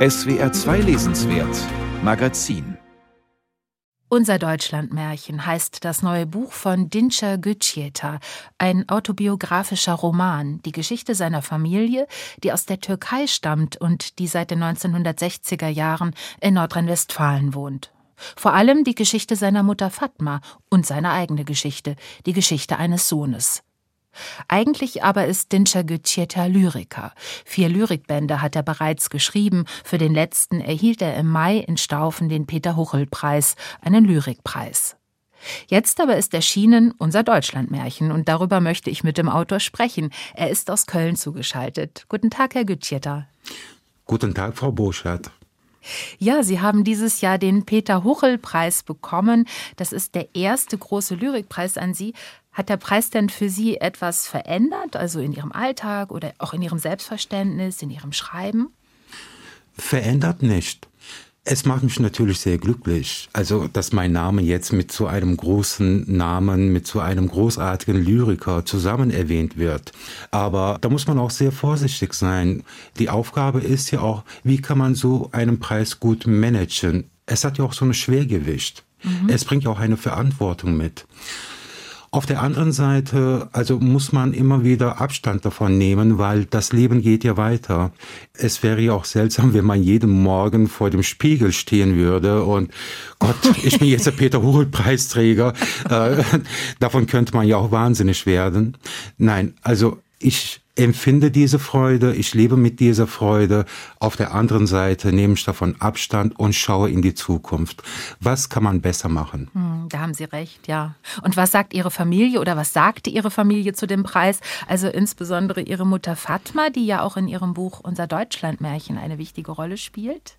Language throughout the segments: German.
SWR 2 Lesenswert Magazin unser Deutschlandmärchen heißt das neue Buch von Dinçer Gücüeta, ein autobiografischer Roman, die Geschichte seiner Familie, die aus der Türkei stammt und die seit den 1960er Jahren in Nordrhein-Westfalen wohnt. Vor allem die Geschichte seiner Mutter Fatma und seine eigene Geschichte, die Geschichte eines Sohnes. Eigentlich aber ist Dinçer Gücüeta Lyriker. Vier Lyrikbände hat er bereits geschrieben. Für den letzten erhielt er im Mai in Staufen den Peter-Huchel-Preis, einen Lyrikpreis. Jetzt aber ist erschienen unser Deutschlandmärchen und darüber möchte ich mit dem Autor sprechen. Er ist aus Köln zugeschaltet. Guten Tag, Herr Gütscheta. Guten Tag, Frau Boschert. Ja, Sie haben dieses Jahr den Peter-Huchel-Preis bekommen. Das ist der erste große Lyrikpreis an Sie. Hat der Preis denn für Sie etwas verändert, also in Ihrem Alltag oder auch in Ihrem Selbstverständnis, in Ihrem Schreiben? Verändert nicht. Es macht mich natürlich sehr glücklich, also dass mein Name jetzt mit so einem großen Namen, mit so einem großartigen Lyriker zusammen erwähnt wird. Aber da muss man auch sehr vorsichtig sein. Die Aufgabe ist ja auch, wie kann man so einen Preis gut managen? Es hat ja auch so ein Schwergewicht. Mhm. Es bringt ja auch eine Verantwortung mit. Auf der anderen Seite, also muss man immer wieder Abstand davon nehmen, weil das Leben geht ja weiter. Es wäre ja auch seltsam, wenn man jeden Morgen vor dem Spiegel stehen würde und Gott, ich bin jetzt der Peter Huchel Preisträger. Äh, davon könnte man ja auch wahnsinnig werden. Nein, also ich empfinde diese Freude, ich lebe mit dieser Freude. Auf der anderen Seite nehme ich davon Abstand und schaue in die Zukunft. Was kann man besser machen? Hm, da haben Sie recht, ja. Und was sagt Ihre Familie oder was sagte Ihre Familie zu dem Preis? Also insbesondere Ihre Mutter Fatma, die ja auch in ihrem Buch Unser Deutschlandmärchen eine wichtige Rolle spielt?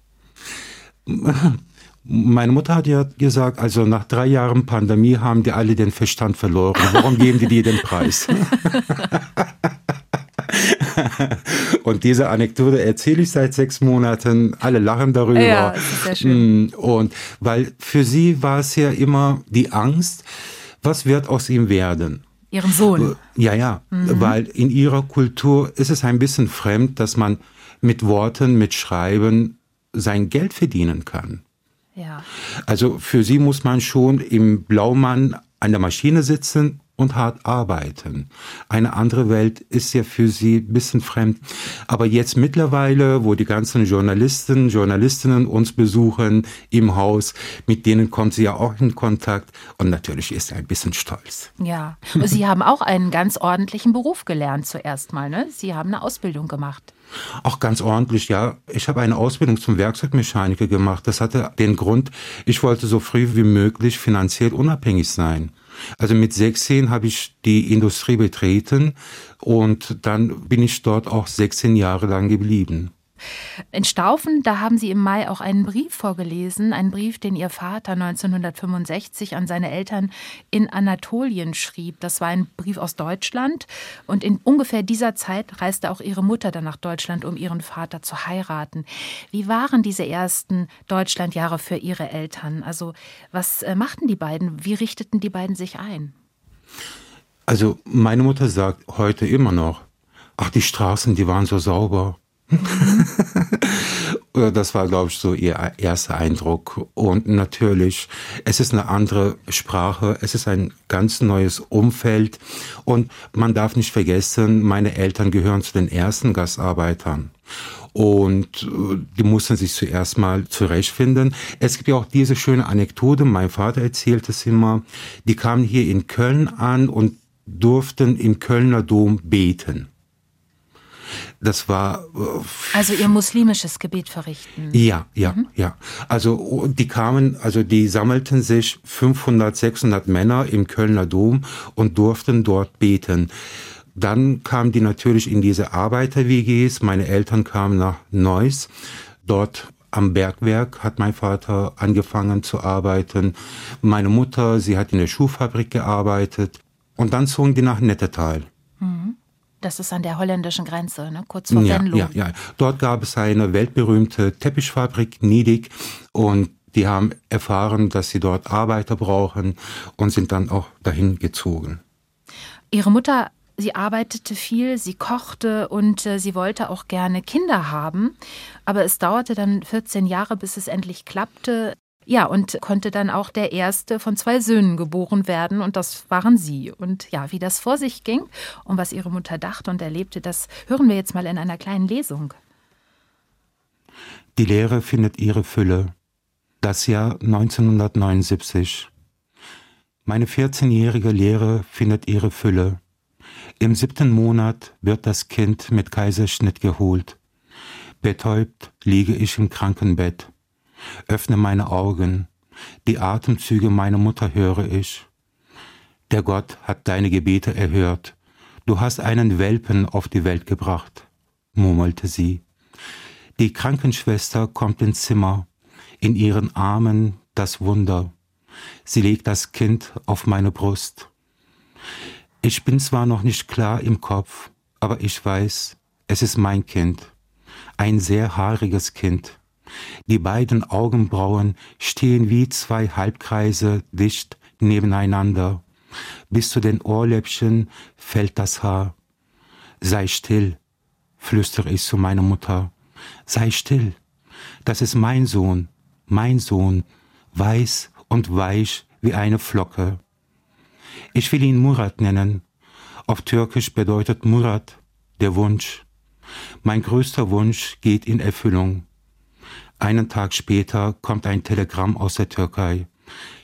Meine Mutter hat ja gesagt, also nach drei Jahren Pandemie haben die alle den Verstand verloren. Warum geben die dir den Preis? und diese Anekdote erzähle ich seit sechs Monaten. Alle lachen darüber. Ja, ist sehr schön. Mm, und weil für sie war es ja immer die Angst, was wird aus ihm werden? Ihrem Sohn. Äh, ja, ja, mhm. weil in ihrer Kultur ist es ein bisschen fremd, dass man mit Worten, mit Schreiben sein Geld verdienen kann. Ja. Also für sie muss man schon im Blaumann an der Maschine sitzen und hart arbeiten. Eine andere Welt ist ja für sie ein bisschen fremd. Aber jetzt mittlerweile, wo die ganzen Journalisten, Journalistinnen uns besuchen im Haus, mit denen kommt sie ja auch in Kontakt und natürlich ist sie ein bisschen stolz. Ja, und Sie haben auch einen ganz ordentlichen Beruf gelernt zuerst mal, ne? Sie haben eine Ausbildung gemacht. Auch ganz ordentlich, ja. Ich habe eine Ausbildung zum Werkzeugmechaniker gemacht. Das hatte den Grund, ich wollte so früh wie möglich finanziell unabhängig sein. Also mit 16 habe ich die Industrie betreten und dann bin ich dort auch 16 Jahre lang geblieben. In Staufen, da haben Sie im Mai auch einen Brief vorgelesen, einen Brief, den Ihr Vater 1965 an seine Eltern in Anatolien schrieb. Das war ein Brief aus Deutschland und in ungefähr dieser Zeit reiste auch Ihre Mutter dann nach Deutschland, um ihren Vater zu heiraten. Wie waren diese ersten Deutschlandjahre für Ihre Eltern? Also was äh, machten die beiden? Wie richteten die beiden sich ein? Also meine Mutter sagt heute immer noch, ach die Straßen, die waren so sauber das war, glaube ich, so ihr erster Eindruck. Und natürlich, es ist eine andere Sprache, es ist ein ganz neues Umfeld. Und man darf nicht vergessen, meine Eltern gehören zu den ersten Gastarbeitern. Und äh, die mussten sich zuerst mal zurechtfinden. Es gibt ja auch diese schöne Anekdote, mein Vater erzählt es immer, die kamen hier in Köln an und durften im Kölner Dom beten. Das war. Äh, also ihr muslimisches Gebet verrichten. Ja, ja, mhm. ja. Also die kamen, also die sammelten sich 500, 600 Männer im Kölner Dom und durften dort beten. Dann kamen die natürlich in diese Arbeiter-WGs. Meine Eltern kamen nach Neuss. Dort am Bergwerk hat mein Vater angefangen zu arbeiten. Meine Mutter, sie hat in der Schuhfabrik gearbeitet. Und dann zogen die nach Nettetal. Mhm. Das ist an der holländischen Grenze, ne? kurz vor ja, Venlo. Ja, ja. Dort gab es eine weltberühmte Teppichfabrik, Niedig, und die haben erfahren, dass sie dort Arbeiter brauchen und sind dann auch dahin gezogen. Ihre Mutter Sie arbeitete viel, sie kochte und äh, sie wollte auch gerne Kinder haben. Aber es dauerte dann 14 Jahre, bis es endlich klappte. Ja, und konnte dann auch der erste von zwei Söhnen geboren werden und das waren sie. Und ja, wie das vor sich ging und was ihre Mutter dachte und erlebte, das hören wir jetzt mal in einer kleinen Lesung. Die Lehre findet ihre Fülle. Das Jahr 1979. Meine 14-jährige Lehre findet ihre Fülle. Im siebten Monat wird das Kind mit Kaiserschnitt geholt. Betäubt liege ich im Krankenbett öffne meine Augen, die Atemzüge meiner Mutter höre ich. Der Gott hat deine Gebete erhört, du hast einen Welpen auf die Welt gebracht, murmelte sie. Die Krankenschwester kommt ins Zimmer, in ihren Armen das Wunder. Sie legt das Kind auf meine Brust. Ich bin zwar noch nicht klar im Kopf, aber ich weiß, es ist mein Kind, ein sehr haariges Kind. Die beiden Augenbrauen stehen wie zwei Halbkreise dicht nebeneinander. Bis zu den Ohrläppchen fällt das Haar. Sei still, flüstere ich zu meiner Mutter. Sei still. Das ist mein Sohn, mein Sohn, weiß und weich wie eine Flocke. Ich will ihn Murat nennen. Auf Türkisch bedeutet Murat der Wunsch. Mein größter Wunsch geht in Erfüllung. Einen Tag später kommt ein Telegramm aus der Türkei.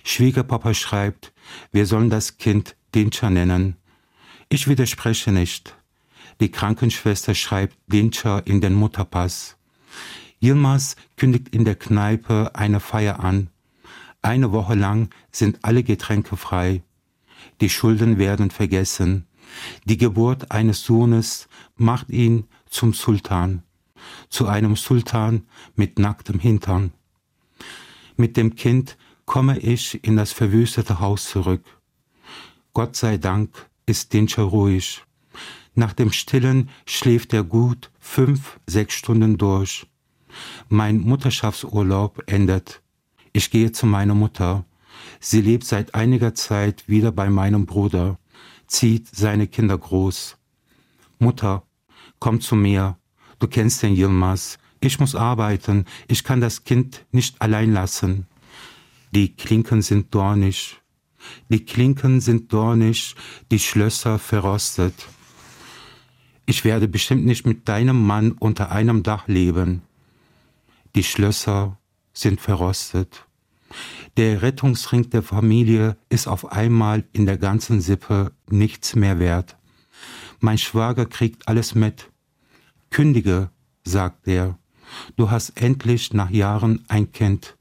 Schwiegerpapa schreibt, wir sollen das Kind Dinça nennen. Ich widerspreche nicht. Die Krankenschwester schreibt Dinça in den Mutterpass. Yilmaz kündigt in der Kneipe eine Feier an. Eine Woche lang sind alle Getränke frei. Die Schulden werden vergessen. Die Geburt eines Sohnes macht ihn zum Sultan zu einem Sultan mit nacktem Hintern. Mit dem Kind komme ich in das verwüstete Haus zurück. Gott sei Dank ist Dinscher ruhig. Nach dem Stillen schläft er gut fünf, sechs Stunden durch. Mein Mutterschaftsurlaub endet. Ich gehe zu meiner Mutter. Sie lebt seit einiger Zeit wieder bei meinem Bruder, zieht seine Kinder groß. Mutter, komm zu mir. Du kennst den Yilmaz. Ich muss arbeiten. Ich kann das Kind nicht allein lassen. Die Klinken sind dornig. Die Klinken sind dornig, die Schlösser verrostet. Ich werde bestimmt nicht mit deinem Mann unter einem Dach leben. Die Schlösser sind verrostet. Der Rettungsring der Familie ist auf einmal in der ganzen Sippe nichts mehr wert. Mein Schwager kriegt alles mit. Kündige, sagt er, du hast endlich nach Jahren ein Kind.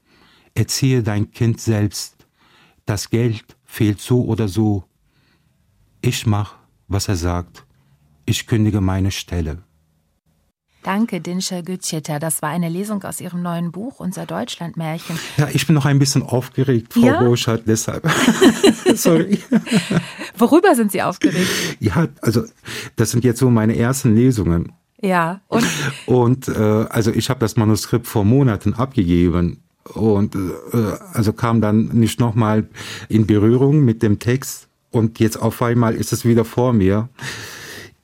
Erziehe dein Kind selbst. Das Geld fehlt so oder so. Ich mach, was er sagt. Ich kündige meine Stelle. Danke, Dinscher Gütscheta. Das war eine Lesung aus Ihrem neuen Buch, Unser Deutschlandmärchen. Ja, ich bin noch ein bisschen aufgeregt, Frau ja? Burschardt, deshalb. Sorry. Worüber sind Sie aufgeregt? Ja, also das sind jetzt so meine ersten Lesungen. Ja. Und, und äh, also ich habe das Manuskript vor Monaten abgegeben und äh, also kam dann nicht nochmal in Berührung mit dem Text und jetzt auf einmal ist es wieder vor mir.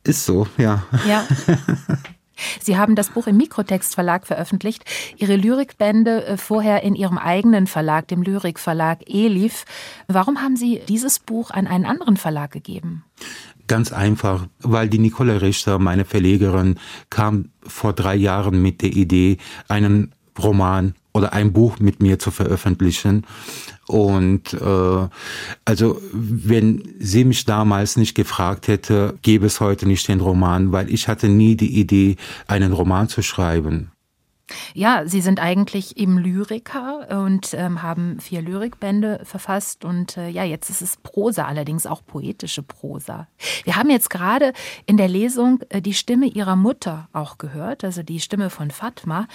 Ist so, ja. Ja. Sie haben das Buch im Mikrotext Verlag veröffentlicht, Ihre Lyrikbände äh, vorher in Ihrem eigenen Verlag, dem Lyrikverlag Elif. Warum haben Sie dieses Buch an einen anderen Verlag gegeben? Ganz einfach, weil die Nicole Richter, meine Verlegerin, kam vor drei Jahren mit der Idee, einen Roman oder ein Buch mit mir zu veröffentlichen. Und äh, also wenn sie mich damals nicht gefragt hätte, gäbe es heute nicht den Roman, weil ich hatte nie die Idee, einen Roman zu schreiben. Ja, Sie sind eigentlich eben Lyriker und ähm, haben vier Lyrikbände verfasst und äh, ja, jetzt ist es Prosa, allerdings auch poetische Prosa. Wir haben jetzt gerade in der Lesung äh, die Stimme Ihrer Mutter auch gehört, also die Stimme von Fatma.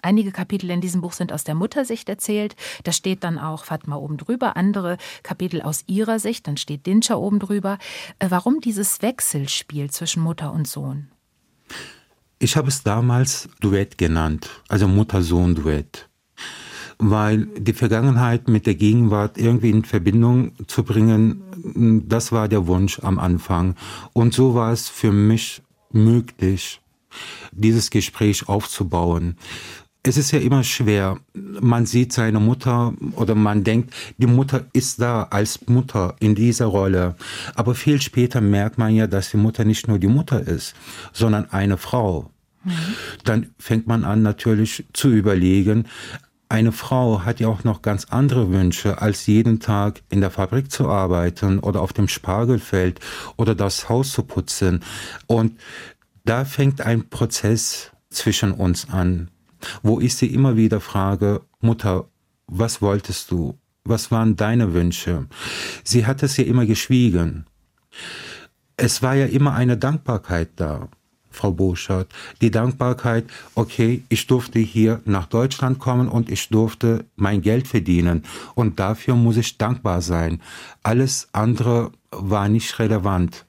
Einige Kapitel in diesem Buch sind aus der Muttersicht erzählt. Da steht dann auch Fatma oben drüber. Andere Kapitel aus ihrer Sicht. Dann steht Dinscha oben drüber. Äh, warum dieses Wechselspiel zwischen Mutter und Sohn? Ich habe es damals Duett genannt, also Mutter-Sohn-Duett. weil die Vergangenheit mit der Gegenwart irgendwie in Verbindung zu bringen, das war der Wunsch am Anfang. Und so war es für mich möglich, dieses Gespräch aufzubauen. Es ist ja immer schwer. Man sieht seine Mutter oder man denkt, die Mutter ist da als Mutter in dieser Rolle. Aber viel später merkt man ja, dass die Mutter nicht nur die Mutter ist, sondern eine Frau. Dann fängt man an natürlich zu überlegen, eine Frau hat ja auch noch ganz andere Wünsche, als jeden Tag in der Fabrik zu arbeiten oder auf dem Spargelfeld oder das Haus zu putzen. Und da fängt ein Prozess zwischen uns an, wo ich sie immer wieder frage, Mutter, was wolltest du? Was waren deine Wünsche? Sie hat es ja immer geschwiegen. Es war ja immer eine Dankbarkeit da. Frau Boschert, die Dankbarkeit, okay, ich durfte hier nach Deutschland kommen und ich durfte mein Geld verdienen und dafür muss ich dankbar sein. Alles andere war nicht relevant.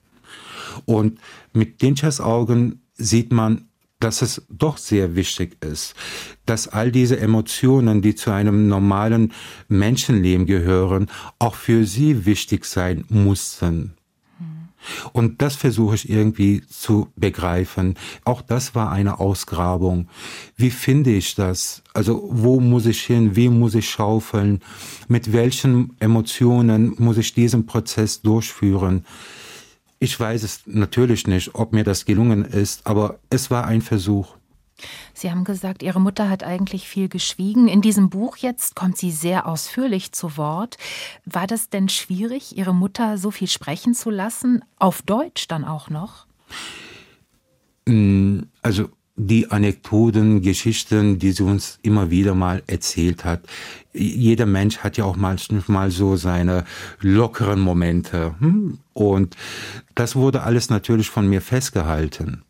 Und mit Dinchers Augen sieht man, dass es doch sehr wichtig ist, dass all diese Emotionen, die zu einem normalen Menschenleben gehören, auch für sie wichtig sein mussten. Und das versuche ich irgendwie zu begreifen. Auch das war eine Ausgrabung. Wie finde ich das? Also wo muss ich hin? Wie muss ich schaufeln? Mit welchen Emotionen muss ich diesen Prozess durchführen? Ich weiß es natürlich nicht, ob mir das gelungen ist, aber es war ein Versuch. Sie haben gesagt, Ihre Mutter hat eigentlich viel geschwiegen. In diesem Buch jetzt kommt sie sehr ausführlich zu Wort. War das denn schwierig, Ihre Mutter so viel sprechen zu lassen? Auf Deutsch dann auch noch? Mm, also die Anekdoten, Geschichten, die sie uns immer wieder mal erzählt hat. Jeder Mensch hat ja auch manchmal so seine lockeren Momente. Hm? Und das wurde alles natürlich von mir festgehalten.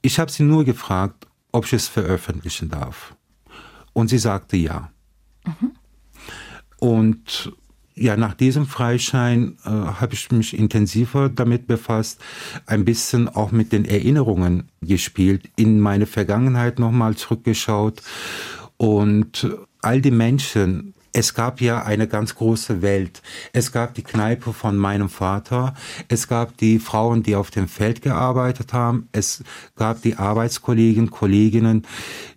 Ich habe sie nur gefragt, ob ich es veröffentlichen darf. Und sie sagte ja. Mhm. Und ja, nach diesem Freischein äh, habe ich mich intensiver damit befasst, ein bisschen auch mit den Erinnerungen gespielt, in meine Vergangenheit nochmal zurückgeschaut. Und all die Menschen, es gab ja eine ganz große Welt. Es gab die Kneipe von meinem Vater. Es gab die Frauen, die auf dem Feld gearbeitet haben. Es gab die Arbeitskollegen, Kolleginnen,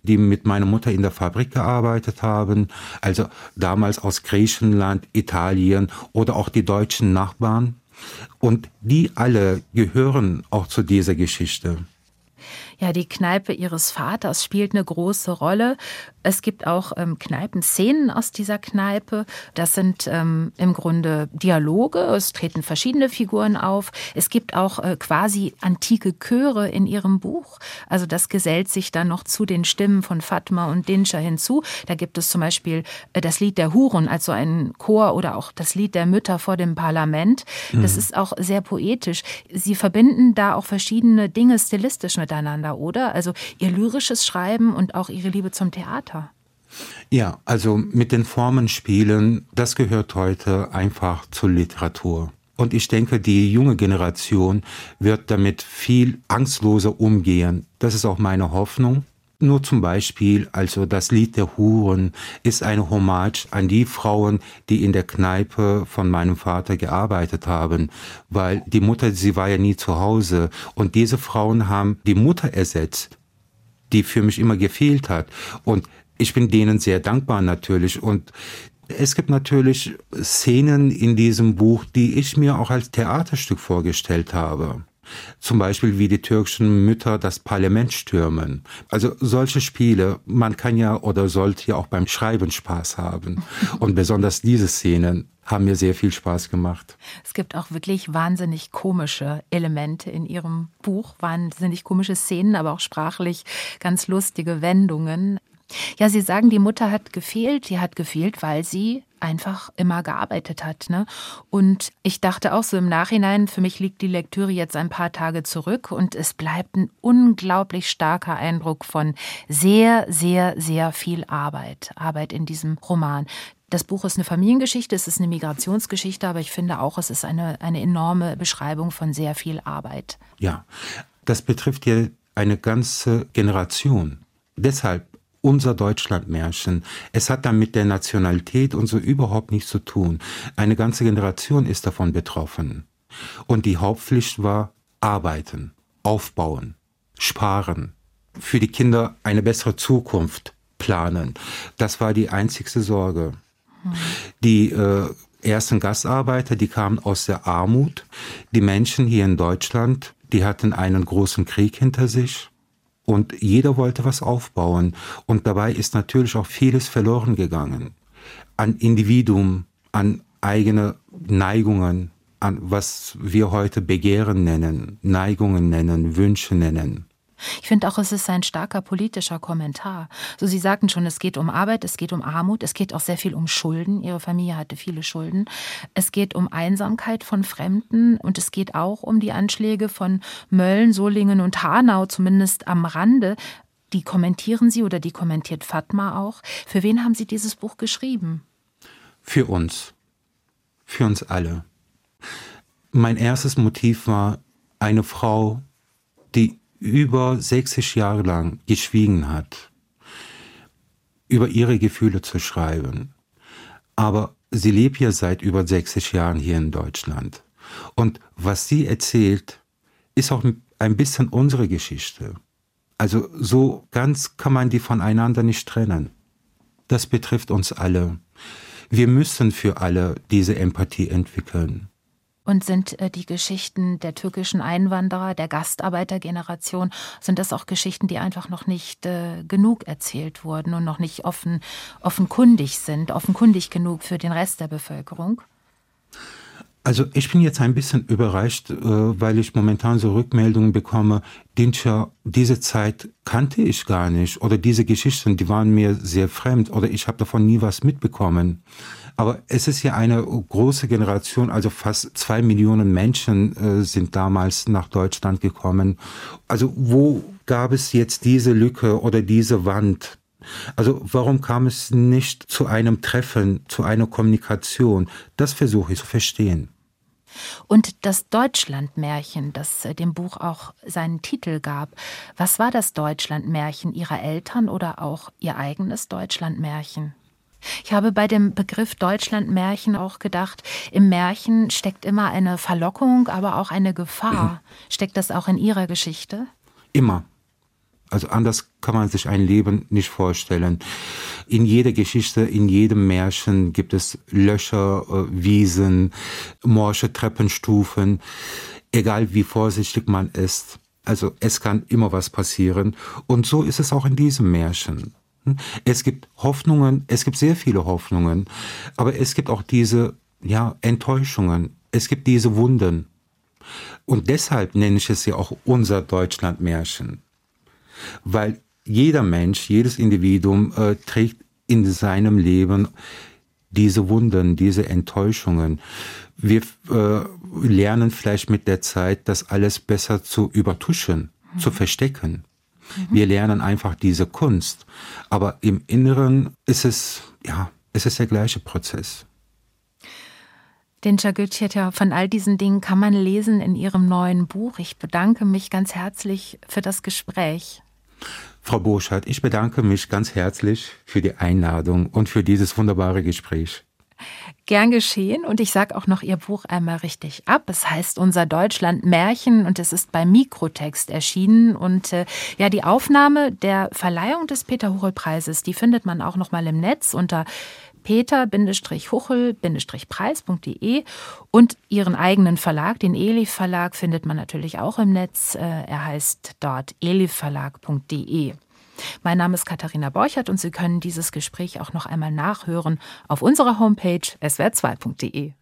die mit meiner Mutter in der Fabrik gearbeitet haben. Also damals aus Griechenland, Italien oder auch die deutschen Nachbarn. Und die alle gehören auch zu dieser Geschichte. Ja, die Kneipe ihres Vaters spielt eine große Rolle. Es gibt auch ähm, Kneipenszenen aus dieser Kneipe. Das sind ähm, im Grunde Dialoge. Es treten verschiedene Figuren auf. Es gibt auch äh, quasi antike Chöre in ihrem Buch. Also das gesellt sich dann noch zu den Stimmen von Fatma und Dinscher hinzu. Da gibt es zum Beispiel äh, das Lied der Huren, also ein Chor oder auch das Lied der Mütter vor dem Parlament. Das mhm. ist auch sehr poetisch. Sie verbinden da auch verschiedene Dinge stilistisch miteinander miteinander, oder? Also ihr lyrisches Schreiben und auch ihre Liebe zum Theater. Ja, also mit den Formen spielen, das gehört heute einfach zur Literatur. Und ich denke, die junge Generation wird damit viel angstloser umgehen. Das ist auch meine Hoffnung. Nur zum Beispiel, also das Lied der Huren ist eine Hommage an die Frauen, die in der Kneipe von meinem Vater gearbeitet haben, weil die Mutter, sie war ja nie zu Hause und diese Frauen haben die Mutter ersetzt, die für mich immer gefehlt hat und ich bin denen sehr dankbar natürlich und es gibt natürlich Szenen in diesem Buch, die ich mir auch als Theaterstück vorgestellt habe. Zum Beispiel wie die türkischen Mütter das Parlament stürmen. Also solche Spiele, man kann ja oder sollte ja auch beim Schreiben Spaß haben. Und besonders diese Szenen haben mir sehr viel Spaß gemacht. Es gibt auch wirklich wahnsinnig komische Elemente in Ihrem Buch, wahnsinnig komische Szenen, aber auch sprachlich ganz lustige Wendungen. Ja, Sie sagen, die Mutter hat gefehlt. Die hat gefehlt, weil sie einfach immer gearbeitet hat. Ne? Und ich dachte auch so im Nachhinein, für mich liegt die Lektüre jetzt ein paar Tage zurück und es bleibt ein unglaublich starker Eindruck von sehr, sehr, sehr viel Arbeit. Arbeit in diesem Roman. Das Buch ist eine Familiengeschichte, es ist eine Migrationsgeschichte, aber ich finde auch, es ist eine, eine enorme Beschreibung von sehr viel Arbeit. Ja, das betrifft ja eine ganze Generation. Deshalb unser Deutschlandmärchen. Es hat dann mit der Nationalität und so überhaupt nichts zu tun. Eine ganze Generation ist davon betroffen. Und die Hauptpflicht war arbeiten, aufbauen, sparen, für die Kinder eine bessere Zukunft planen. Das war die einzigste Sorge. Die äh, ersten Gastarbeiter, die kamen aus der Armut. Die Menschen hier in Deutschland, die hatten einen großen Krieg hinter sich. Und jeder wollte was aufbauen. Und dabei ist natürlich auch vieles verloren gegangen. An Individuum, an eigene Neigungen, an was wir heute Begehren nennen, Neigungen nennen, Wünsche nennen. Ich finde auch, es ist ein starker politischer Kommentar. So, Sie sagten schon, es geht um Arbeit, es geht um Armut, es geht auch sehr viel um Schulden. Ihre Familie hatte viele Schulden. Es geht um Einsamkeit von Fremden und es geht auch um die Anschläge von Mölln, Solingen und Hanau, zumindest am Rande. Die kommentieren Sie oder die kommentiert Fatma auch. Für wen haben Sie dieses Buch geschrieben? Für uns. Für uns alle. Mein erstes Motiv war eine Frau, die über 60 Jahre lang geschwiegen hat, über ihre Gefühle zu schreiben. Aber sie lebt ja seit über 60 Jahren hier in Deutschland. Und was sie erzählt, ist auch ein bisschen unsere Geschichte. Also so ganz kann man die voneinander nicht trennen. Das betrifft uns alle. Wir müssen für alle diese Empathie entwickeln und sind äh, die Geschichten der türkischen Einwanderer, der Gastarbeitergeneration, sind das auch Geschichten, die einfach noch nicht äh, genug erzählt wurden und noch nicht offen, offenkundig sind, offenkundig genug für den Rest der Bevölkerung? Also ich bin jetzt ein bisschen überrascht, äh, weil ich momentan so Rückmeldungen bekomme, Dinscher, diese Zeit kannte ich gar nicht oder diese Geschichten, die waren mir sehr fremd oder ich habe davon nie was mitbekommen. Aber es ist ja eine große Generation, also fast zwei Millionen Menschen äh, sind damals nach Deutschland gekommen. Also wo gab es jetzt diese Lücke oder diese Wand? Also warum kam es nicht zu einem Treffen, zu einer Kommunikation? Das versuche ich zu verstehen. Und das Deutschlandmärchen, das äh, dem Buch auch seinen Titel gab, was war das Deutschlandmärchen Ihrer Eltern oder auch Ihr eigenes Deutschlandmärchen? Ich habe bei dem Begriff Deutschlandmärchen auch gedacht, im Märchen steckt immer eine Verlockung, aber auch eine Gefahr. Steckt das auch in Ihrer Geschichte? Immer. Also anders kann man sich ein Leben nicht vorstellen. In jeder Geschichte, in jedem Märchen gibt es Löcher, äh, Wiesen, morsche Treppenstufen, egal wie vorsichtig man ist. Also es kann immer was passieren. Und so ist es auch in diesem Märchen. Es gibt Hoffnungen, es gibt sehr viele Hoffnungen, aber es gibt auch diese ja, Enttäuschungen, es gibt diese Wunden. Und deshalb nenne ich es ja auch unser Deutschlandmärchen. Weil jeder Mensch, jedes Individuum äh, trägt in seinem Leben diese Wunden, diese Enttäuschungen. Wir äh, lernen vielleicht mit der Zeit, das alles besser zu übertuschen, mhm. zu verstecken. Mhm. Wir lernen einfach diese Kunst. Aber im Inneren ist es, ja, es ist der gleiche Prozess. Den Jagütscheta, von all diesen Dingen kann man lesen in Ihrem neuen Buch. Ich bedanke mich ganz herzlich für das Gespräch. Frau Burschardt, ich bedanke mich ganz herzlich für die Einladung und für dieses wunderbare Gespräch. Gern geschehen und ich sage auch noch Ihr Buch einmal richtig ab. Es heißt Unser Deutschland Märchen und es ist bei Mikrotext erschienen und äh, ja die Aufnahme der Verleihung des Peter Huchel Preises, die findet man auch noch mal im Netz unter peter-huchel-preis.de und ihren eigenen Verlag, den Elif Verlag, findet man natürlich auch im Netz. Äh, er heißt dort elifverlag.de. Mein Name ist Katharina Borchert und Sie können dieses Gespräch auch noch einmal nachhören auf unserer Homepage swr2.de.